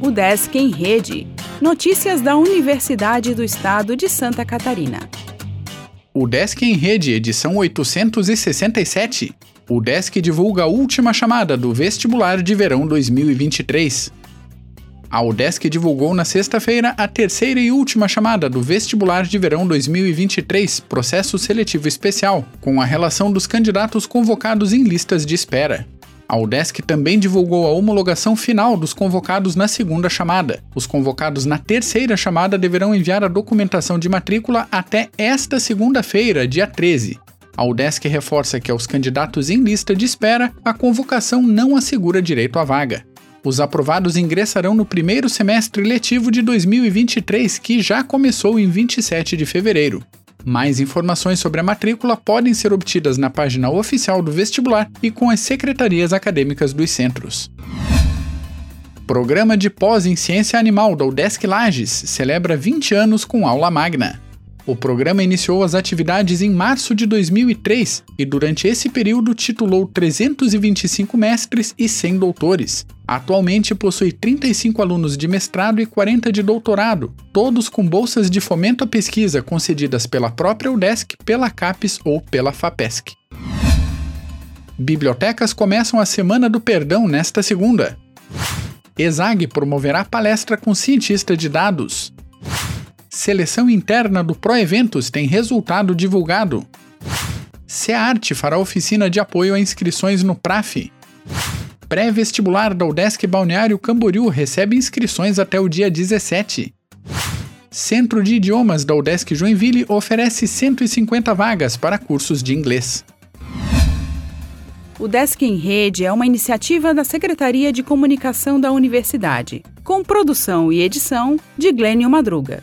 O Desk em Rede. Notícias da Universidade do Estado de Santa Catarina. O Desk em Rede, edição 867. O Desk divulga a última chamada do vestibular de verão 2023. A UDESC divulgou na sexta-feira a terceira e última chamada do Vestibular de Verão 2023, processo seletivo especial, com a relação dos candidatos convocados em listas de espera. A UDESC também divulgou a homologação final dos convocados na segunda chamada. Os convocados na terceira chamada deverão enviar a documentação de matrícula até esta segunda-feira, dia 13. A UDESC reforça que aos candidatos em lista de espera, a convocação não assegura direito à vaga. Os aprovados ingressarão no primeiro semestre letivo de 2023, que já começou em 27 de fevereiro. Mais informações sobre a matrícula podem ser obtidas na página oficial do vestibular e com as secretarias acadêmicas dos centros. Programa de pós em Ciência Animal da UDESC Lages celebra 20 anos com aula magna. O programa iniciou as atividades em março de 2003 e, durante esse período, titulou 325 mestres e 100 doutores. Atualmente possui 35 alunos de mestrado e 40 de doutorado, todos com bolsas de fomento à pesquisa concedidas pela própria UDESC, pela CAPES ou pela FAPESC. Bibliotecas começam a Semana do Perdão nesta segunda. ESAG promoverá palestra com cientista de dados. Seleção interna do Proeventos tem resultado divulgado. SEARTE fará oficina de apoio a inscrições no PRAF. Pré-vestibular da UDESC Balneário Camboriú recebe inscrições até o dia 17. Centro de Idiomas da UDESC Joinville oferece 150 vagas para cursos de inglês. O Desk em Rede é uma iniciativa da Secretaria de Comunicação da Universidade, com produção e edição de Glênio Madruga.